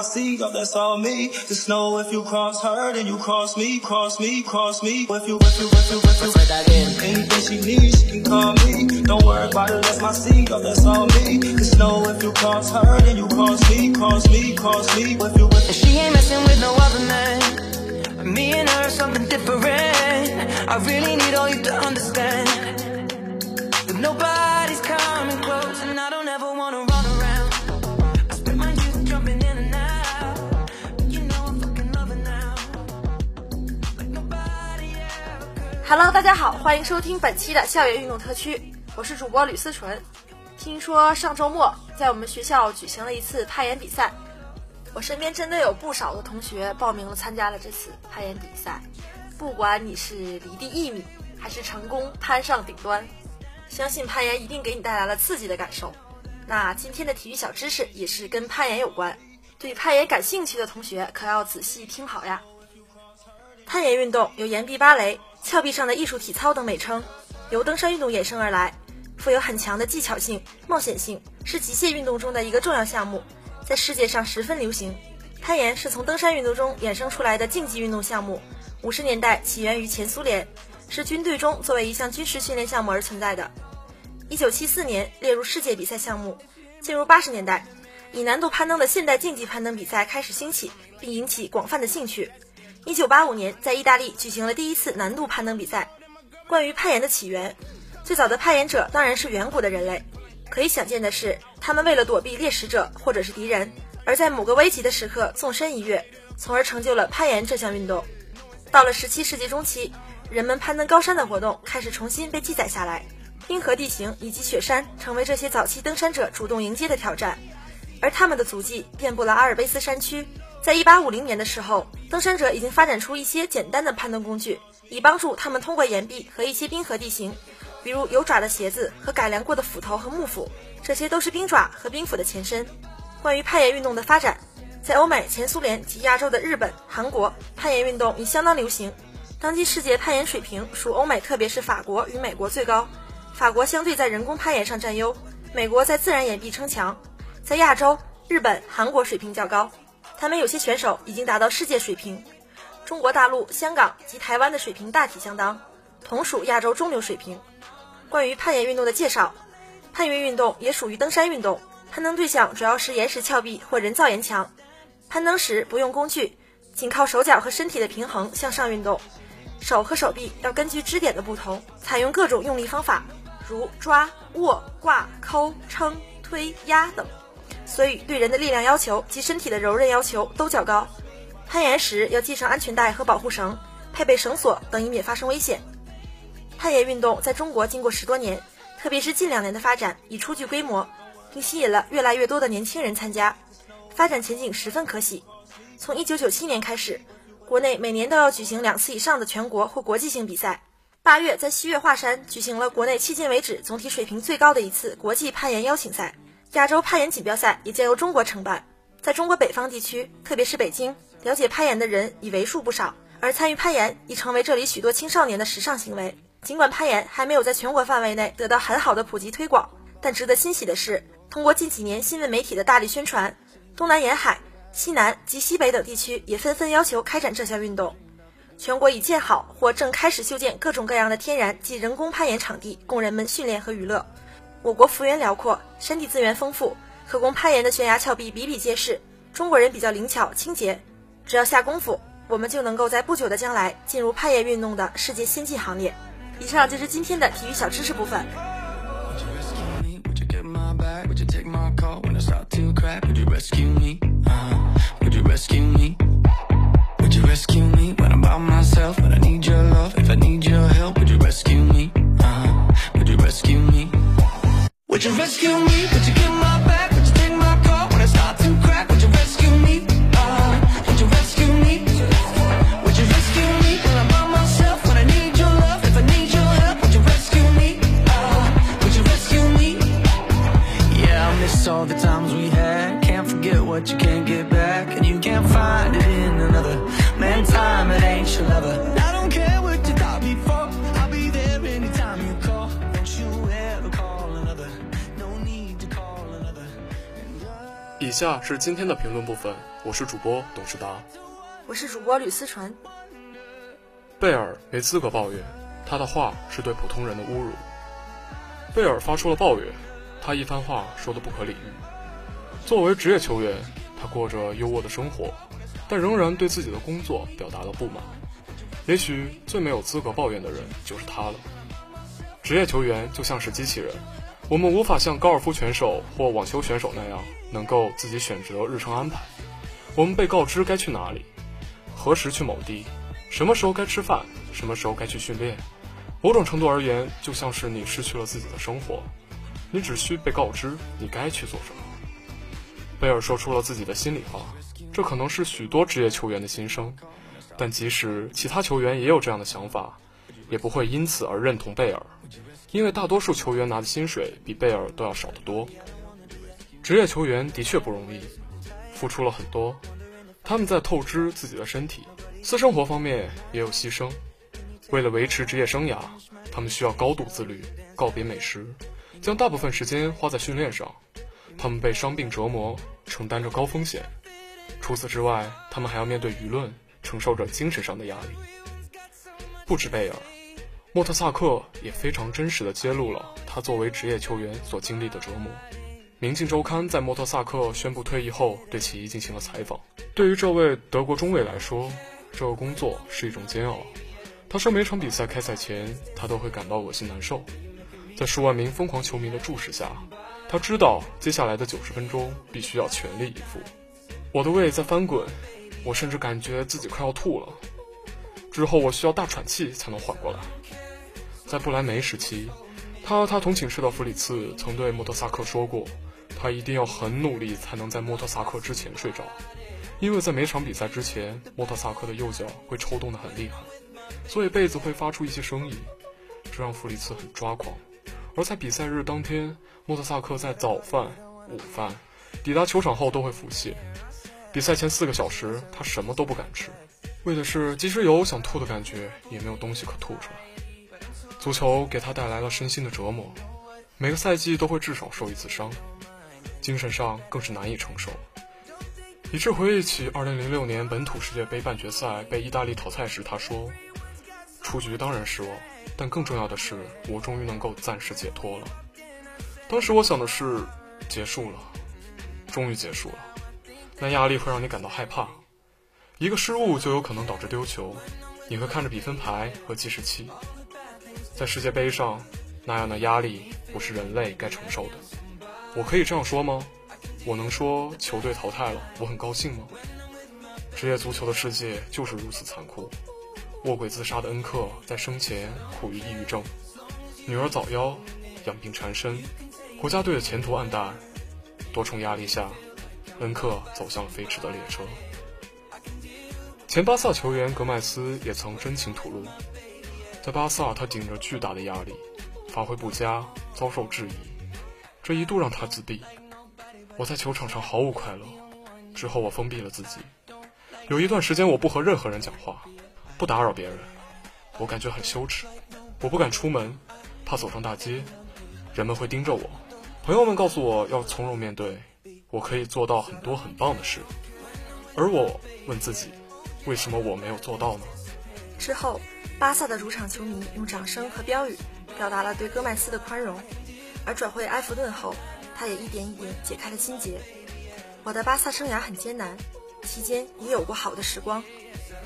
my seed, oh, that's all me. Just know if you cross her, then you cross me, cross me, cross me. If you, if you, if you, if you, that in. Anything she needs, she can call me. Don't worry about it, that's my seed, oh, that's all me. Just know if you cross her, then you cross me, cross me, cross me. If you, if. She ain't messing with no other man. Me and her, something different. I really need all you to understand. But nobody's coming Hello，大家好，欢迎收听本期的校园运动特区，我是主播吕思纯。听说上周末在我们学校举行了一次攀岩比赛，我身边真的有不少的同学报名了参加了这次攀岩比赛。不管你是离地一米，还是成功攀上顶端，相信攀岩一定给你带来了刺激的感受。那今天的体育小知识也是跟攀岩有关，对攀岩感兴趣的同学可要仔细听好呀。攀岩运动有岩壁芭蕾。峭壁上的艺术体操等美称，由登山运动衍生而来，富有很强的技巧性、冒险性，是极限运动中的一个重要项目，在世界上十分流行。攀岩是从登山运动中衍生出来的竞技运动项目，五十年代起源于前苏联，是军队中作为一项军事训练项目而存在的。一九七四年列入世界比赛项目。进入八十年代，以难度攀登的现代竞技攀登比赛开始兴起，并引起广泛的兴趣。一九八五年，在意大利举行了第一次难度攀登比赛。关于攀岩的起源，最早的攀岩者当然是远古的人类。可以想见的是，他们为了躲避猎食者或者是敌人，而在某个危急的时刻纵身一跃，从而成就了攀岩这项运动。到了十七世纪中期，人们攀登高山的活动开始重新被记载下来。冰河地形以及雪山成为这些早期登山者主动迎接的挑战，而他们的足迹遍布了阿尔卑斯山区。在一八五零年的时候，登山者已经发展出一些简单的攀登工具，以帮助他们通过岩壁和一些冰河地形，比如有爪的鞋子和改良过的斧头和木斧，这些都是冰爪和冰斧的前身。关于攀岩运动的发展，在欧美、前苏联及亚洲的日本、韩国，攀岩运动已相当流行。当今世界攀岩水平属欧美，特别是法国与美国最高。法国相对在人工攀岩上占优，美国在自然岩壁称强。在亚洲，日本、韩国水平较高。他们有些选手已经达到世界水平，中国大陆、香港及台湾的水平大体相当，同属亚洲中流水平。关于攀岩运动的介绍，攀岩运动也属于登山运动，攀登对象主要是岩石峭壁或人造岩墙。攀登时不用工具，仅靠手脚和身体的平衡向上运动，手和手臂要根据支点的不同，采用各种用力方法，如抓、握、挂、抠、撑、推、压等。所以，对人的力量要求及身体的柔韧要求都较高。攀岩时要系上安全带和保护绳，配备绳索等，以免发生危险。攀岩运动在中国经过十多年，特别是近两年的发展，已初具规模，并吸引了越来越多的年轻人参加，发展前景十分可喜。从1997年开始，国内每年都要举行两次以上的全国或国际性比赛。八月，在西岳华山举行了国内迄今为止总体水平最高的一次国际攀岩邀请赛。亚洲攀岩锦标赛也将由中国承办。在中国北方地区，特别是北京，了解攀岩的人已为数不少，而参与攀岩已成为这里许多青少年的时尚行为。尽管攀岩还没有在全国范围内得到很好的普及推广，但值得欣喜的是，通过近几年新闻媒体的大力宣传，东南沿海、西南及西北等地区也纷纷要求开展这项运动。全国已建好或正开始修建各种各样的天然及人工攀岩场地，供人们训练和娱乐。我国幅员辽阔，山地资源丰富，可供攀岩的悬崖峭壁比比皆是。中国人比较灵巧清洁，只要下功夫，我们就能够在不久的将来进入攀岩运动的世界先进行列。以上就是今天的体育小知识部分。Would you rescue me? Would you get my back? Would you take my call when I start to crack? Would you rescue me? Uh, would you rescue me? Would you rescue me? When I'm by myself, when I need your love, if I need your help, would you rescue me? Uh, would you rescue me? Yeah, I miss all the times we had. Can't forget what you can't get back, and you can't find it in another man. Time it ain't your lover. 下是今天的评论部分，我是主播董事达，我是主播吕思纯。贝尔没资格抱怨，他的话是对普通人的侮辱。贝尔发出了抱怨，他一番话说的不可理喻。作为职业球员，他过着优渥的生活，但仍然对自己的工作表达了不满。也许最没有资格抱怨的人就是他了。职业球员就像是机器人。我们无法像高尔夫选手或网球选手那样，能够自己选择日程安排。我们被告知该去哪里，何时去某地，什么时候该吃饭，什么时候该去训练。某种程度而言，就像是你失去了自己的生活，你只需被告知你该去做什么。贝尔说出了自己的心里话，这可能是许多职业球员的心声。但即使其他球员也有这样的想法，也不会因此而认同贝尔。因为大多数球员拿的薪水比贝尔都要少得多，职业球员的确不容易，付出了很多，他们在透支自己的身体，私生活方面也有牺牲。为了维持职业生涯，他们需要高度自律，告别美食，将大部分时间花在训练上。他们被伤病折磨，承担着高风险。除此之外，他们还要面对舆论，承受着精神上的压力。不止贝尔。莫特萨克也非常真实的揭露了他作为职业球员所经历的折磨。《明镜周刊》在莫特萨克宣布退役后对其进行了采访。对于这位德国中卫来说，这个工作是一种煎熬。他说，每场比赛开赛前，他都会感到恶心难受。在数万名疯狂球迷的注视下，他知道接下来的九十分钟必须要全力以赴。我的胃在翻滚，我甚至感觉自己快要吐了。之后我需要大喘气才能缓过来。在不莱梅时期，他和他同寝室的弗里茨曾对莫特萨克说过，他一定要很努力才能在莫特萨克之前睡着，因为在每场比赛之前，莫特萨克的右脚会抽动得很厉害，所以被子会发出一些声音，这让弗里茨很抓狂。而在比赛日当天，莫特萨克在早饭、午饭、抵达球场后都会腹泻，比赛前四个小时他什么都不敢吃，为的是即使有想吐的感觉，也没有东西可吐出来。足球给他带来了身心的折磨，每个赛季都会至少受一次伤，精神上更是难以承受。以致回忆起2006年本土世界杯半决赛被意大利淘汰时，他说：“出局当然失望，但更重要的是，我终于能够暂时解脱了。”当时我想的是，结束了，终于结束了。那压力会让你感到害怕，一个失误就有可能导致丢球，你会看着比分牌和计时器。在世界杯上，那样的压力不是人类该承受的。我可以这样说吗？我能说球队淘汰了，我很高兴吗？职业足球的世界就是如此残酷。卧轨自杀的恩克在生前苦于抑郁症，女儿早夭，养病缠身，国家队的前途黯淡。多重压力下，恩克走向了飞驰的列车。前巴萨球员格麦斯也曾真情吐露。在巴萨，他顶着巨大的压力，发挥不佳，遭受质疑，这一度让他自闭。我在球场上毫无快乐，之后我封闭了自己。有一段时间，我不和任何人讲话，不打扰别人，我感觉很羞耻。我不敢出门，怕走上大街，人们会盯着我。朋友们告诉我要从容面对，我可以做到很多很棒的事。而我问自己，为什么我没有做到呢？之后，巴萨的主场球迷用掌声和标语表达了对戈麦斯的宽容，而转会埃弗顿后，他也一点一点解开了心结。我的巴萨生涯很艰难，期间也有过好的时光，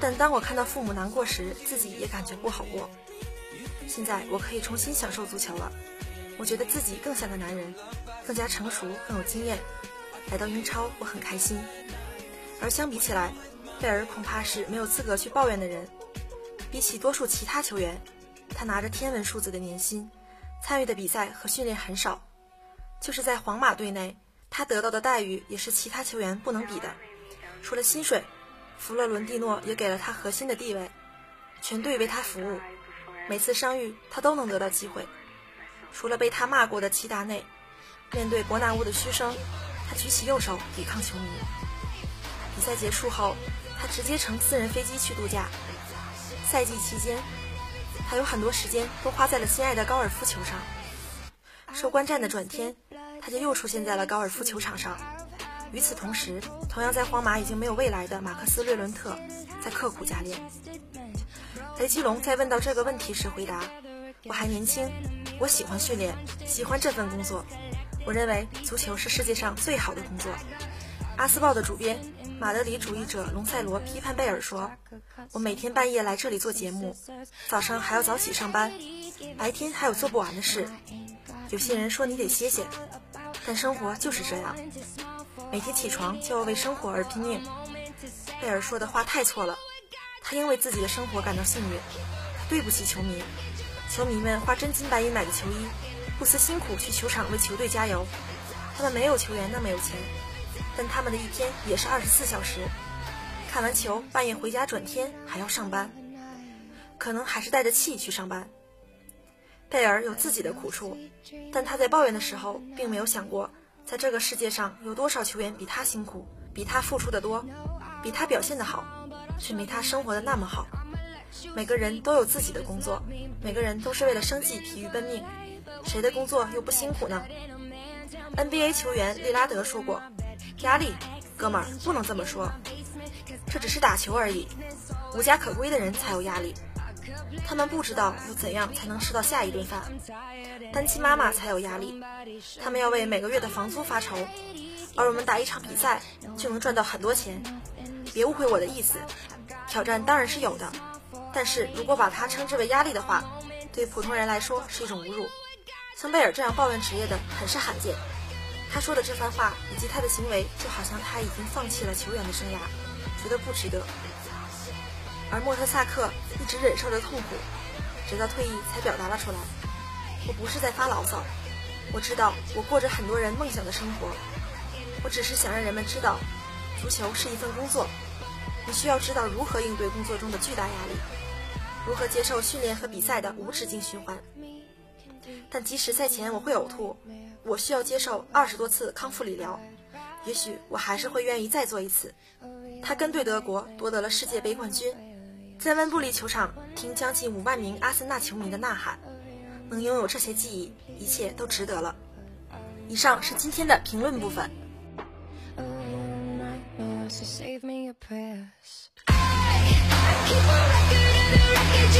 但当我看到父母难过时，自己也感觉不好过。现在我可以重新享受足球了，我觉得自己更像个男人，更加成熟，更有经验。来到英超，我很开心。而相比起来，贝尔恐怕是没有资格去抱怨的人。比起多数其他球员，他拿着天文数字的年薪，参与的比赛和训练很少。就是在皇马队内，他得到的待遇也是其他球员不能比的。除了薪水，弗洛伦蒂诺也给了他核心的地位，全队为他服务，每次伤愈他都能得到机会。除了被他骂过的齐达内，面对伯纳乌的嘘声，他举起右手抵抗球迷。比赛结束后，他直接乘私人飞机去度假。赛季期间，他有很多时间都花在了心爱的高尔夫球上。收官战的转天，他就又出现在了高尔夫球场上。与此同时，同样在皇马已经没有未来的马克思·略伦特在刻苦加练。雷吉隆在问到这个问题时回答：“我还年轻，我喜欢训练，喜欢这份工作。我认为足球是世界上最好的工作。”《阿斯报》的主编。马德里主义者隆塞罗批判贝尔说：“我每天半夜来这里做节目，早上还要早起上班，白天还有做不完的事。有些人说你得歇歇，但生活就是这样，每天起床就要为生活而拼命。”贝尔说的话太错了，他应为自己的生活感到幸运，他对不起球迷。球迷们花真金白银买的球衣，不辞辛苦去球场为球队加油，他们没有球员那么有钱。但他们的一天也是二十四小时，看完球半夜回家转天还要上班，可能还是带着气去上班。贝尔有自己的苦处，但他在抱怨的时候，并没有想过，在这个世界上有多少球员比他辛苦，比他付出的多，比他表现的好，却没他生活的那么好。每个人都有自己的工作，每个人都是为了生计疲于奔命，谁的工作又不辛苦呢？NBA 球员利拉德说过。压力，哥们儿不能这么说，这只是打球而已。无家可归的人才有压力，他们不知道要怎样才能吃到下一顿饭。单亲妈妈才有压力，他们要为每个月的房租发愁。而我们打一场比赛就能赚到很多钱。别误会我的意思，挑战当然是有的，但是如果把它称之为压力的话，对普通人来说是一种侮辱。像贝尔这样抱怨职业的很是罕见。他说的这番话以及他的行为，就好像他已经放弃了球员的生涯，觉得不值得。而莫特萨克一直忍受着痛苦，直到退役才表达了出来。我不是在发牢骚，我知道我过着很多人梦想的生活。我只是想让人们知道，足球是一份工作，你需要知道如何应对工作中的巨大压力，如何接受训练和比赛的无止境循环。但即使赛前我会呕吐。我需要接受二十多次康复理疗，也许我还是会愿意再做一次。他跟队德国夺得了世界杯冠军，在温布利球场听将近五万名阿森纳球迷的呐喊，能拥有这些记忆，一切都值得了。以上是今天的评论部分。But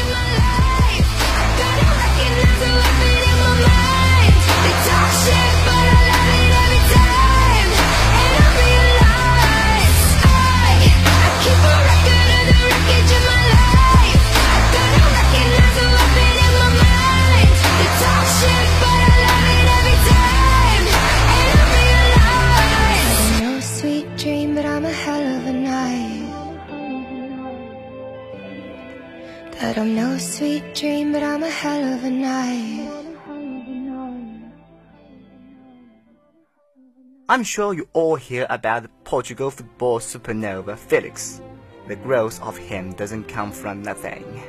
I'm sure you all hear about the Portugal football supernova Felix. The growth of him doesn't come from nothing.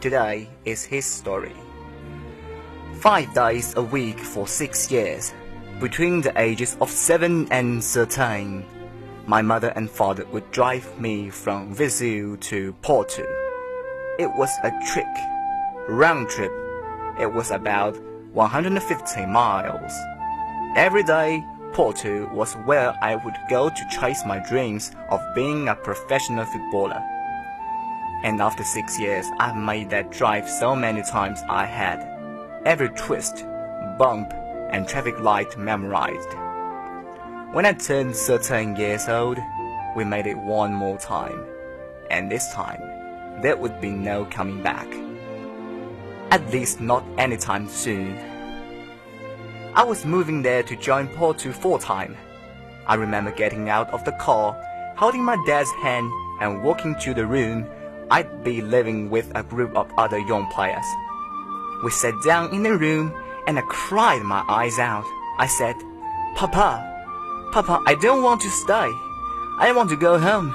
Today is his story. Five days a week for six years, between the ages of seven and thirteen, my mother and father would drive me from Viseu to Porto it was a trick. Round trip. It was about 150 miles. Every day, Porto was where I would go to chase my dreams of being a professional footballer. And after six years, I've made that drive so many times I had every twist, bump, and traffic light memorized. When I turned 13 years old, we made it one more time. And this time, there would be no coming back. At least not anytime soon. I was moving there to join Porto full time. I remember getting out of the car, holding my dad's hand, and walking to the room I'd be living with a group of other young players. We sat down in the room and I cried my eyes out. I said, Papa, Papa, I don't want to stay. I want to go home.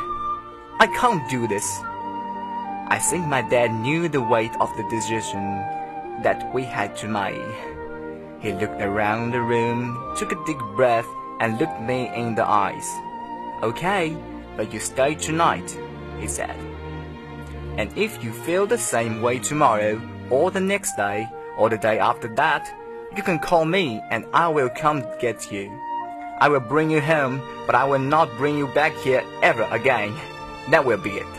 I can't do this. I think my dad knew the weight of the decision that we had to make. He looked around the room, took a deep breath, and looked me in the eyes. Okay, but you stay tonight, he said. And if you feel the same way tomorrow, or the next day, or the day after that, you can call me and I will come get you. I will bring you home, but I will not bring you back here ever again. That will be it.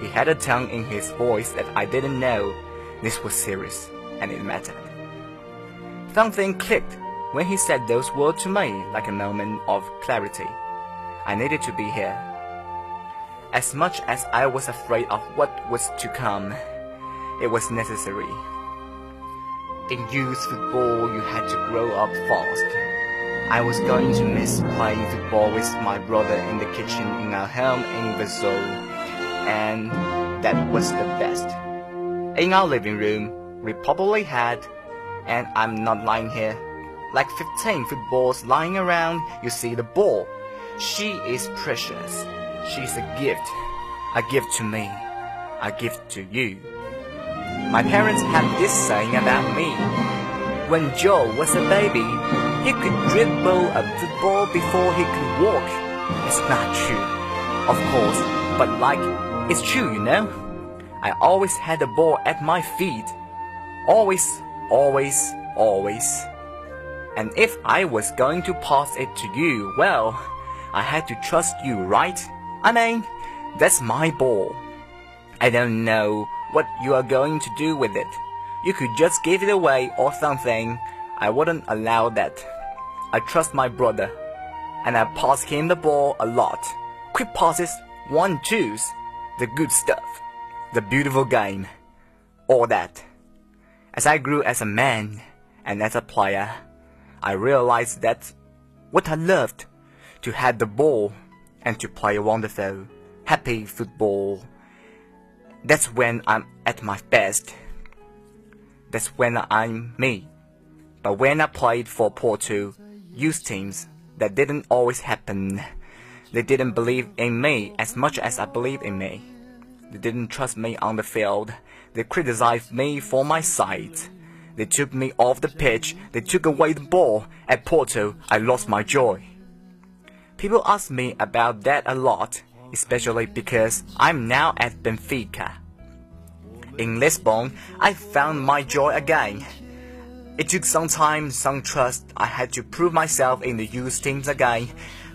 He had a tone in his voice that I didn't know this was serious and it mattered. Something clicked when he said those words to me like a moment of clarity. I needed to be here. As much as I was afraid of what was to come, it was necessary. In youth football, you had to grow up fast. I was going to miss playing football with my brother in the kitchen in our home in Brazil, and that was the best. In our living room, we probably had, and I'm not lying here, like 15 footballs lying around, you see the ball. She is precious. She's a gift. A gift to me. A gift to you. My parents had this saying about me. When Joe was a baby, he could dribble a football before he could walk. It's not true, of course, but like, it's true, you know? I always had the ball at my feet. Always, always, always. And if I was going to pass it to you, well, I had to trust you, right? I mean, that's my ball. I don't know what you are going to do with it. You could just give it away or something. I wouldn't allow that. I trust my brother, and I pass him the ball a lot. Quick passes, one twos, the good stuff, the beautiful game, all that. As I grew as a man and as a player, I realized that what I loved to have the ball and to play wonderful, happy football. That's when I'm at my best. That's when I'm me. But when I played for Porto youth teams, that didn't always happen. They didn't believe in me as much as I believed in me. They didn't trust me on the field. They criticized me for my sight. They took me off the pitch. They took away the ball. At Porto, I lost my joy. People ask me about that a lot, especially because I'm now at Benfica. In Lisbon, I found my joy again. It took some time, some trust. I had to prove myself in the youth teams again.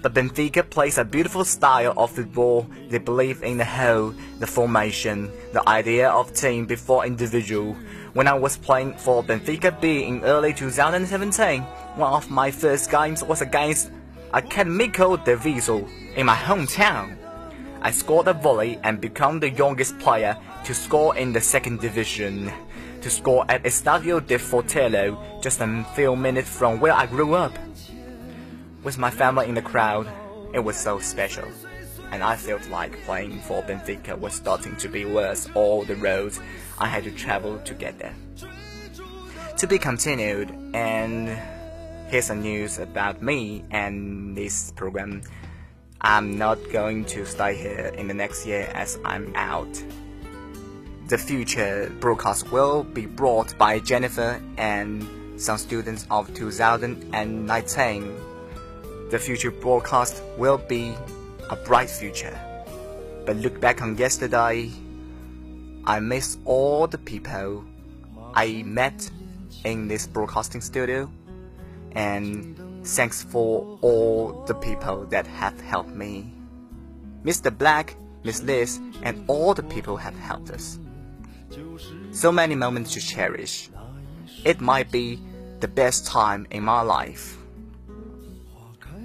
But Benfica plays a beautiful style of football. They believe in the whole, the formation, the idea of team before individual. When I was playing for Benfica B in early 2017, one of my first games was against Academico de Viseu in my hometown. I scored a volley and became the youngest player to score in the second division. To score at Estadio de Fortello, just a few minutes from where I grew up. With my family in the crowd, it was so special. And I felt like playing for Benfica was starting to be worth all the roads I had to travel to get there. To be continued, and here's some news about me and this program. I'm not going to stay here in the next year as I'm out. The future broadcast will be brought by Jennifer and some students of 2019. The future broadcast will be a bright future. But look back on yesterday, I miss all the people I met in this broadcasting studio and thanks for all the people that have helped me. Mr. Black Miss Liz, and all the people have helped us. So many moments to cherish. It might be the best time in my life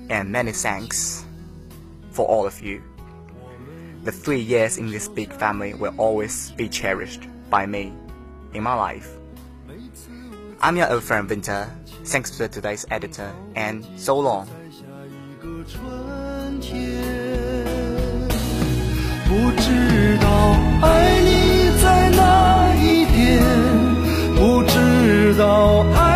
and many thanks for all of you. The three years in this big family will always be cherished by me in my life. I'm your old friend Winter. Thanks to today's editor, and so long. 不知道爱你在哪一边，不知道爱。